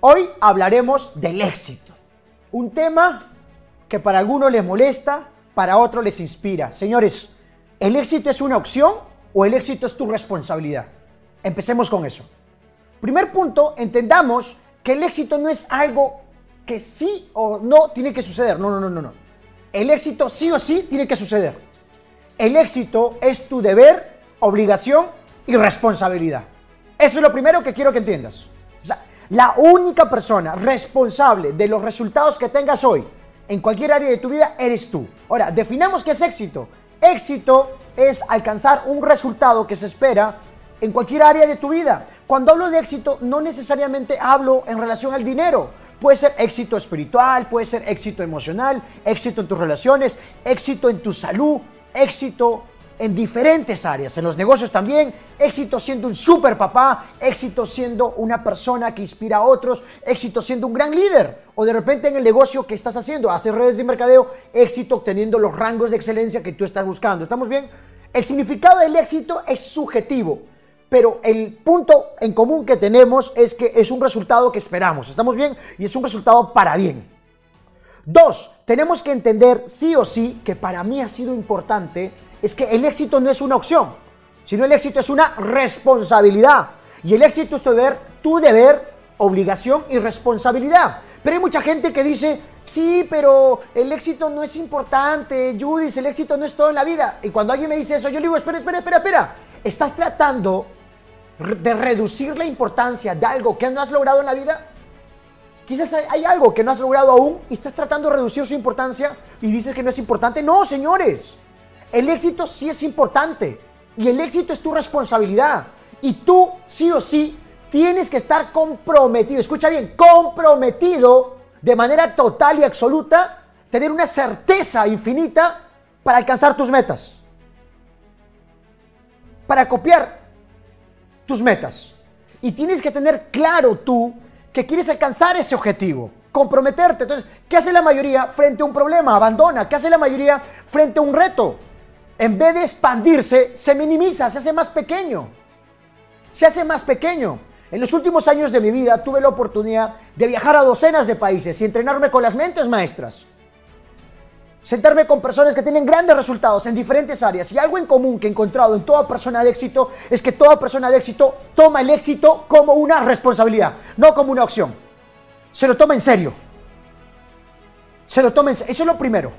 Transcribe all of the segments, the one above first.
Hoy hablaremos del éxito. Un tema que para algunos les molesta, para otros les inspira. Señores, ¿el éxito es una opción o el éxito es tu responsabilidad? Empecemos con eso. Primer punto, entendamos que el éxito no es algo que sí o no tiene que suceder. No, no, no, no, no. El éxito sí o sí tiene que suceder. El éxito es tu deber, obligación y responsabilidad. Eso es lo primero que quiero que entiendas. La única persona responsable de los resultados que tengas hoy en cualquier área de tu vida eres tú. Ahora, definamos qué es éxito. Éxito es alcanzar un resultado que se espera en cualquier área de tu vida. Cuando hablo de éxito, no necesariamente hablo en relación al dinero. Puede ser éxito espiritual, puede ser éxito emocional, éxito en tus relaciones, éxito en tu salud, éxito en diferentes áreas, en los negocios también, éxito siendo un super papá, éxito siendo una persona que inspira a otros, éxito siendo un gran líder, o de repente en el negocio que estás haciendo, hacer redes de mercadeo, éxito obteniendo los rangos de excelencia que tú estás buscando. ¿Estamos bien? El significado del éxito es subjetivo, pero el punto en común que tenemos es que es un resultado que esperamos. ¿Estamos bien? Y es un resultado para bien. Dos, tenemos que entender sí o sí que para mí ha sido importante es que el éxito no es una opción, sino el éxito es una responsabilidad. Y el éxito es tu deber, tu deber, obligación y responsabilidad. Pero hay mucha gente que dice, sí, pero el éxito no es importante, Judith, el éxito no es todo en la vida. Y cuando alguien me dice eso, yo le digo, espera, espera, espera, espera. Estás tratando de reducir la importancia de algo que no has logrado en la vida. Quizás hay algo que no has logrado aún y estás tratando de reducir su importancia y dices que no es importante. No, señores. El éxito sí es importante y el éxito es tu responsabilidad. Y tú, sí o sí, tienes que estar comprometido, escucha bien, comprometido de manera total y absoluta, tener una certeza infinita para alcanzar tus metas. Para copiar tus metas. Y tienes que tener claro tú que quieres alcanzar ese objetivo, comprometerte. Entonces, ¿qué hace la mayoría frente a un problema? Abandona. ¿Qué hace la mayoría frente a un reto? En vez de expandirse, se minimiza, se hace más pequeño. Se hace más pequeño. En los últimos años de mi vida tuve la oportunidad de viajar a docenas de países y entrenarme con las mentes maestras. Sentarme con personas que tienen grandes resultados en diferentes áreas. Y algo en común que he encontrado en toda persona de éxito es que toda persona de éxito toma el éxito como una responsabilidad, no como una opción. Se lo toma en serio. Se lo toma. Eso es lo primero.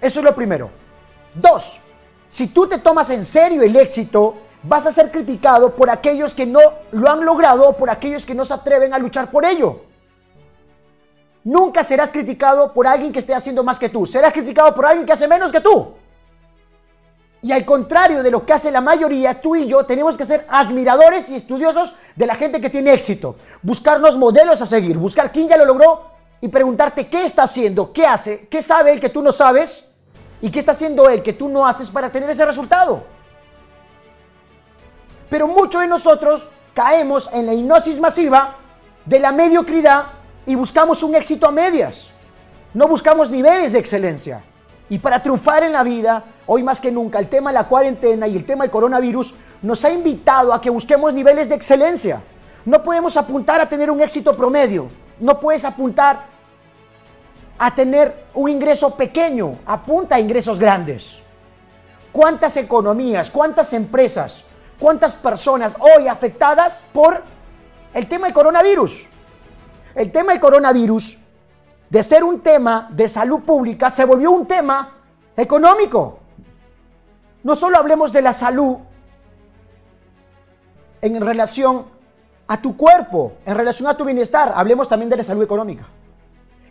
Eso es lo primero. Dos, si tú te tomas en serio el éxito, vas a ser criticado por aquellos que no lo han logrado o por aquellos que no se atreven a luchar por ello. Nunca serás criticado por alguien que esté haciendo más que tú. Serás criticado por alguien que hace menos que tú. Y al contrario de lo que hace la mayoría, tú y yo tenemos que ser admiradores y estudiosos de la gente que tiene éxito. Buscarnos modelos a seguir, buscar quién ya lo logró y preguntarte qué está haciendo, qué hace, qué sabe el que tú no sabes ¿Y qué está haciendo él que tú no haces para tener ese resultado? Pero muchos de nosotros caemos en la hipnosis masiva de la mediocridad y buscamos un éxito a medias. No buscamos niveles de excelencia. Y para triunfar en la vida, hoy más que nunca, el tema de la cuarentena y el tema del coronavirus nos ha invitado a que busquemos niveles de excelencia. No podemos apuntar a tener un éxito promedio. No puedes apuntar a tener un ingreso pequeño, apunta a ingresos grandes. ¿Cuántas economías, cuántas empresas, cuántas personas hoy afectadas por el tema del coronavirus? El tema del coronavirus, de ser un tema de salud pública, se volvió un tema económico. No solo hablemos de la salud en relación a tu cuerpo, en relación a tu bienestar, hablemos también de la salud económica.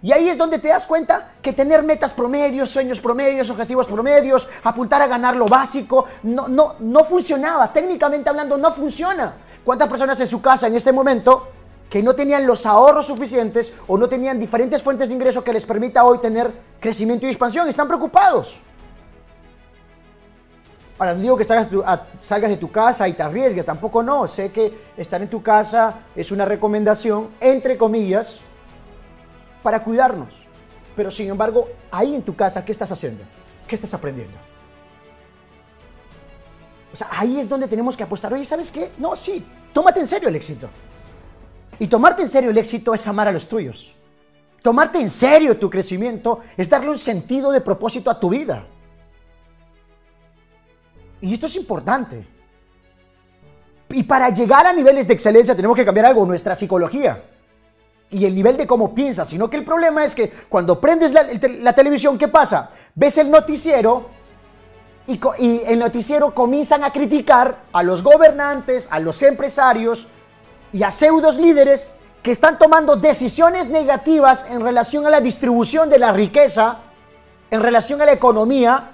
Y ahí es donde te das cuenta que tener metas promedios, sueños promedios, objetivos promedios, apuntar a ganar lo básico, no, no, no funcionaba. Técnicamente hablando, no funciona. ¿Cuántas personas en su casa en este momento que no tenían los ahorros suficientes o no tenían diferentes fuentes de ingreso que les permita hoy tener crecimiento y expansión? Están preocupados. Ahora, no digo que salgas, salgas, de tu casa y te arriesgues, tampoco no. Sé que estar en tu casa es una recomendación, entre comillas, para cuidarnos. Pero sin embargo, ahí en tu casa, ¿qué estás haciendo? ¿Qué estás aprendiendo? O sea, ahí es donde tenemos que apostar. Oye, ¿sabes qué? No, sí, tómate en serio el éxito. Y tomarte en serio el éxito es amar a los tuyos. Tomarte en serio tu crecimiento es darle un sentido de propósito a tu vida. Y esto es importante. Y para llegar a niveles de excelencia tenemos que cambiar algo, nuestra psicología y el nivel de cómo piensas, sino que el problema es que cuando prendes la, televisión, ¿qué pasa? Ves el noticiero y, y, el noticiero comienzan a criticar a los gobernantes, a los empresarios y a pseudos líderes que están tomando decisiones negativas en relación a la distribución de la riqueza, en relación a la economía,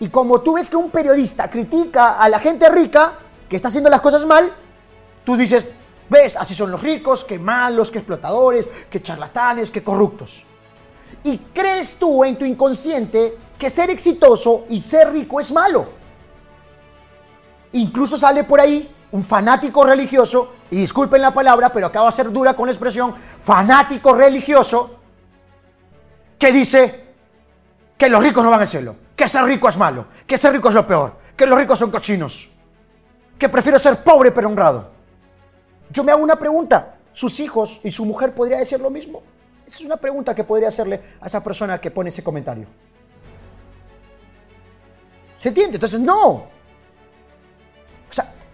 y como tú ves que un periodista critica a la gente rica que está haciendo las cosas mal, tú dices, ves, así son los ricos, que malos, que explotadores, que charlatanes, que corruptos. Y crees tú en tu inconsciente que ser exitoso y ser rico es malo. Incluso sale por ahí un fanático religioso, y disculpen la palabra, pero acaba de ser dura con la expresión, fanático religioso, que dice que los ricos no van al cielo, que ser rico es malo, que ser rico es lo peor, que los ricos son cochinos, que prefiero ser pobre pero honrado. Yo me hago una pregunta, ¿sus hijos y su mujer podría decir lo mismo? Esa es una pregunta que podría hacerle a esa persona que pone ese comentario. ¿Se entiende? Entonces, no,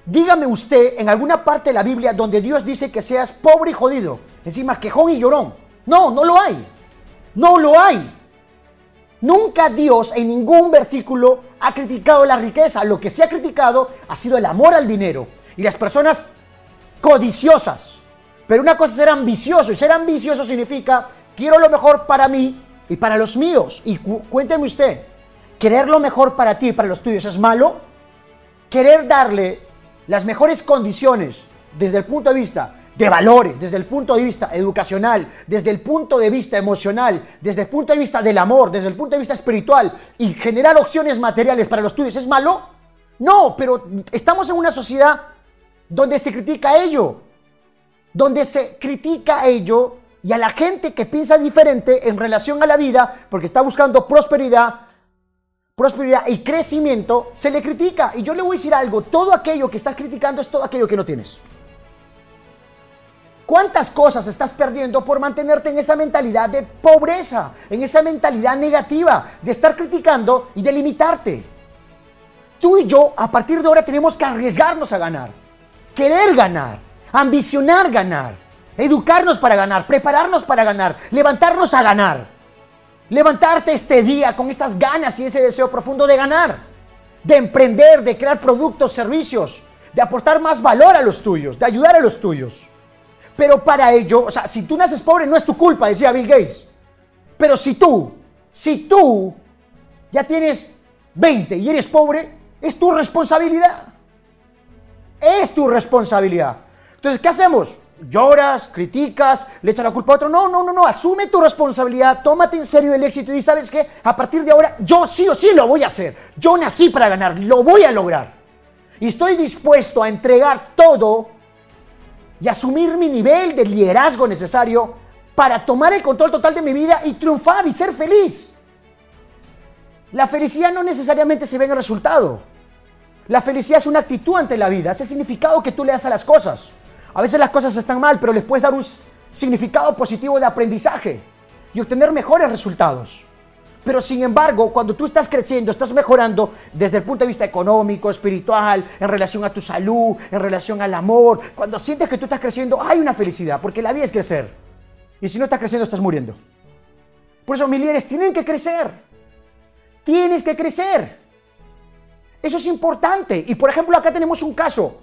Dígame usted en alguna parte de la Biblia donde Dios dice que seas pobre y jodido, encima quejón y llorón. No, no lo hay. No lo hay. Nunca Dios en ningún versículo ha criticado la riqueza. Lo que se ha criticado ha sido el amor al dinero y las personas codiciosas. Pero una cosa es ser ambicioso y ser ambicioso significa quiero lo mejor para mí y para los míos. Y cuénteme usted, ¿querer lo mejor para ti y para los tuyos es malo? ¿Querer darle las mejores condiciones desde el punto de vista de valores, desde el punto de vista educacional, desde el punto de vista emocional, desde el punto de vista del amor, desde el punto de vista espiritual y generar opciones materiales para los tuyos, ¿es malo? No, pero estamos en una sociedad donde se critica ello, donde se critica ello y a la gente que piensa diferente en relación a la vida, porque está buscando prosperidad, prosperidad y crecimiento, se le critica. Y yo le voy a decir algo, todo aquello que estás criticando es todo aquello que no tienes. ¿Cuántas cosas estás perdiendo por mantenerte en esa mentalidad de pobreza, en esa mentalidad negativa, de estar criticando y de limitarte? Tú y yo, a partir de ahora, tenemos que arriesgarnos a ganar, querer ganar, ambicionar ganar, educarnos para ganar, prepararnos para ganar, levantarnos a ganar. Levantarte este día con esas ganas y ese deseo profundo de ganar, de emprender, de crear productos, servicios, de aportar más valor a los tuyos, de ayudar a los tuyos. Pero para ello, o sea, si tú naces pobre no es tu culpa, decía Bill Gates. Pero si tú, si tú ya tienes 20 y eres pobre, es tu responsabilidad. Es tu responsabilidad. Entonces, ¿qué hacemos? lloras, criticas, le echas la culpa a otro. No, no, no, no. Asume tu responsabilidad, tómate en serio el éxito y sabes que a partir de ahora yo sí o sí lo voy a hacer. Yo nací para ganar, lo voy a lograr. Y estoy dispuesto a entregar todo y asumir mi nivel de liderazgo necesario para tomar el control total de mi vida y triunfar y ser feliz. La felicidad no necesariamente se ve en el resultado. La felicidad es una actitud ante la vida, es el significado que tú le das a las cosas. A veces las cosas están mal, pero les puedes dar un significado positivo de aprendizaje y obtener mejores resultados. Pero sin embargo, cuando tú estás creciendo, estás mejorando desde el punto de vista económico, espiritual, en relación a tu salud, en relación al amor, cuando sientes que tú estás creciendo, hay una felicidad, porque la vida es crecer. Y si no estás creciendo, estás muriendo. Por eso mis líderes tienen que crecer. Tienes que crecer. Eso es importante. Y por ejemplo, acá tenemos un caso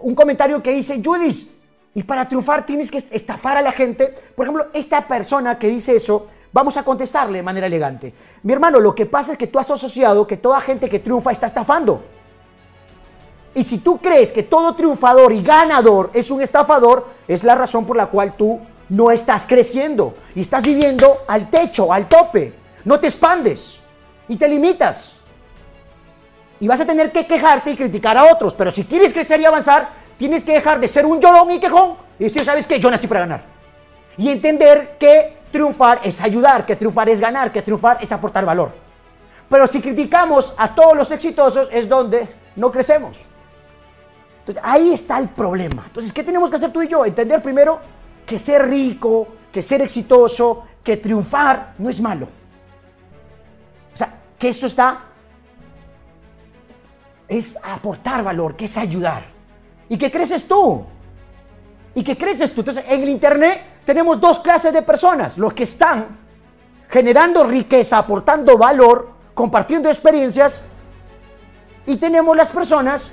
un comentario que dice, Judith, y para triunfar tienes que estafar a la gente. Por ejemplo, esta persona que dice eso, vamos a contestarle de manera elegante. Mi hermano, lo que pasa es que tú has asociado que toda gente que triunfa está estafando. Y si tú crees que todo triunfador y ganador es un estafador, es la razón por la cual tú no estás creciendo y estás viviendo al techo, al tope. No te expandes y te limitas y vas a tener que quejarte y criticar a otros. Pero si quieres crecer y avanzar, tienes que dejar de ser un llorón y quejón y decir, ¿sabes qué? Yo nací para ganar. Y entender que triunfar es ayudar, que triunfar es ganar, que triunfar es aportar valor. Pero si criticamos a todos los exitosos es donde no crecemos. Entonces, ahí está el problema. Entonces, ¿qué tenemos que hacer tú y yo? Entender primero que ser rico, que ser exitoso, que triunfar no es malo. O sea, que esto está es aportar valor, que es ayudar. Y que creces tú. Y que creces tú. Entonces, en el Internet tenemos dos clases de personas. Los que están generando riqueza, aportando valor, compartiendo experiencias. Y tenemos las personas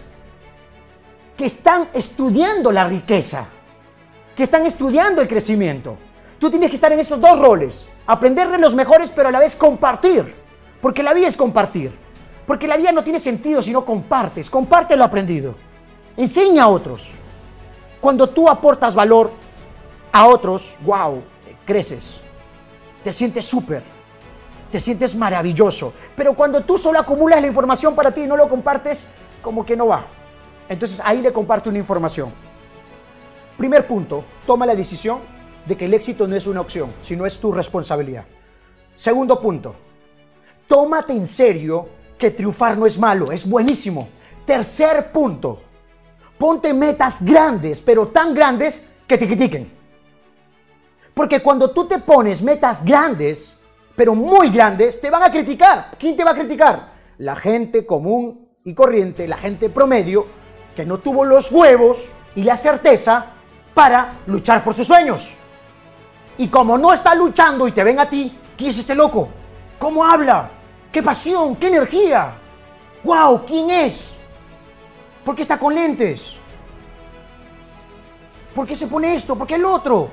que están estudiando la riqueza, que están estudiando el crecimiento. Tú tienes que estar en esos dos roles. Aprender de los mejores, pero a la vez compartir. Porque la vida es compartir. Porque la vida no tiene sentido si no compartes. Comparte lo aprendido. Enseña a otros. Cuando tú aportas valor a otros, wow, creces. Te sientes súper. Te sientes maravilloso. Pero cuando tú solo acumulas la información para ti y no lo compartes, como que no va. Entonces ahí le comparto una información. Primer punto, toma la decisión de que el éxito no es una opción, sino es tu responsabilidad. Segundo punto, tómate en serio que triunfar no es malo, es buenísimo. Tercer punto, ponte metas grandes, pero tan grandes que te critiquen. Porque cuando tú te pones metas grandes, pero muy grandes, te van a criticar. ¿Quién te va a criticar? La gente común y corriente, la gente promedio, que no tuvo los huevos y la certeza para luchar por sus sueños. Y como no está luchando y te ven a ti, ¿quién es este loco? ¿Cómo habla? ¡Qué pasión! ¡Qué energía! ¡Wow! ¿Quién es? ¿Por qué está con lentes? ¿Por qué se pone esto? ¿Por qué el otro?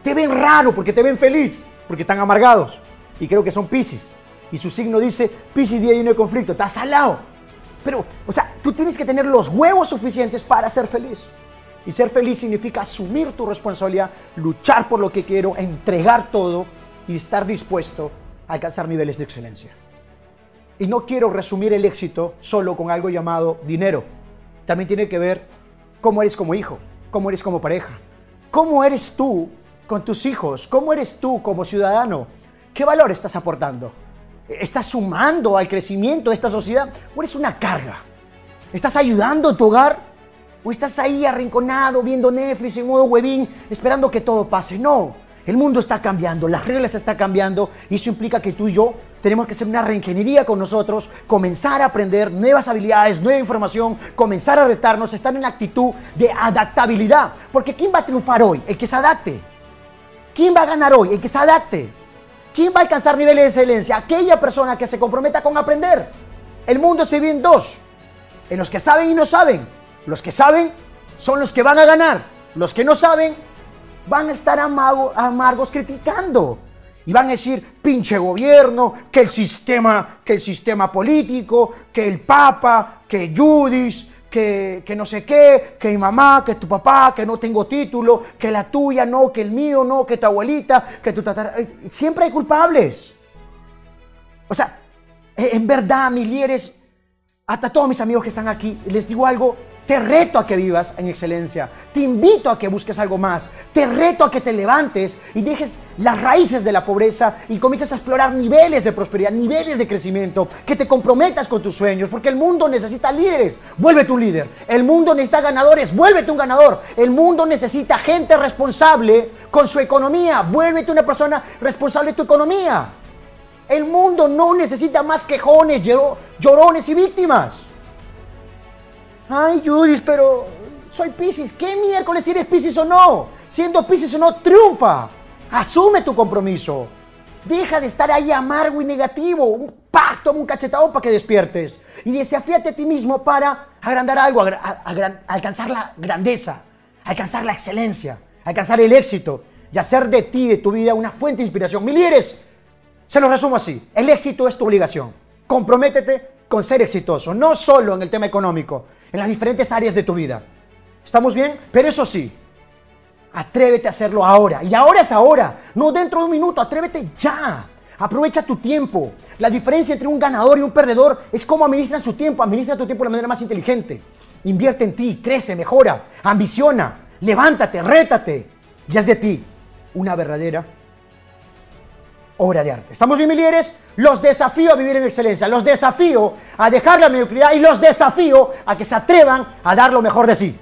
Te ven raro porque te ven feliz, porque están amargados. Y creo que son Pisces. Y su signo dice, Pisces día lleno de conflicto, está salado. Pero, o sea, tú tienes que tener los huevos suficientes para ser feliz. Y ser feliz significa asumir tu responsabilidad, luchar por lo que quiero, entregar todo y estar dispuesto a alcanzar niveles de excelencia. Y no quiero resumir el éxito solo con algo llamado dinero. También tiene que ver cómo eres como hijo, cómo eres como pareja, cómo eres tú con tus hijos, cómo eres tú como ciudadano, qué valor estás aportando. ¿Estás sumando al crecimiento de esta sociedad o eres una carga? ¿Estás ayudando a tu hogar? ¿O estás ahí arrinconado viendo Netflix en un huevín esperando que todo pase? No, el mundo está cambiando, las reglas están cambiando y eso implica que tú y yo tenemos que hacer una reingeniería con nosotros, comenzar a aprender nuevas habilidades, nueva información, comenzar a retarnos, estar en la actitud de adaptabilidad. Porque ¿quién va a triunfar hoy? El que se adapte. ¿Quién va a ganar hoy? El que se adapte. ¿Quién va a alcanzar niveles de excelencia? Aquella persona que se comprometa con aprender. El mundo se divide en dos. En los que saben y no saben. Los que saben son los que van a ganar. Los que no saben van a estar amargos criticando. Y van a decir, pinche gobierno, que el sistema, que el sistema político, que el papa, que Judis, que, que, no sé qué, que mi mamá, que tu papá, que no tengo título, que la tuya no, que el mío no, que tu abuelita, que tu tatara... Siempre hay culpables. O sea, en verdad, mis líderes, hasta todos mis amigos que están aquí, les digo algo, te reto a que vivas en excelencia. Te invito a que busques algo más. Te reto a que te levantes y dejes las raíces de la pobreza y comiences a explorar niveles de prosperidad, niveles de crecimiento. Que te comprometas con tus sueños, porque el mundo necesita líderes. Vuélvete un líder. El mundo necesita ganadores. Vuélvete un ganador. El mundo necesita gente responsable con su economía. Vuélvete una persona responsable de tu economía. El mundo no necesita más quejones, llorones y víctimas. Ay, Judith, pero soy Pisces. ¿Qué miércoles eres Pisces o no? Siendo Pisces o no, triunfa. Asume tu compromiso. Deja de estar ahí amargo y negativo. Un pacto, un cachetado para que despiertes. Y desafíate a ti mismo para agrandar algo, alcanzar la grandeza, alcanzar la excelencia, alcanzar el éxito y hacer de ti, de tu vida, una fuente de inspiración. Mi líderes, se lo resumo así. El éxito es tu obligación. Comprométete con ser exitoso, no solo en el tema económico, en las diferentes áreas de tu vida. ¿Estamos bien? Pero eso sí, atrévete a hacerlo ahora. Y ahora es ahora, no dentro de un minuto, atrévete ya. Aprovecha tu tiempo. La diferencia entre un ganador y un perdedor es cómo administras su tiempo. Administra tu tiempo de la manera más inteligente. Invierte en ti, crece, mejora, ambiciona, levántate, rétate. Ya es de ti una verdadera obra de arte. ¿Estamos bien? Los desafío a vivir en excelencia, los desafío a dejar la mediocridad y los desafío a que se atrevan a dar lo mejor de sí.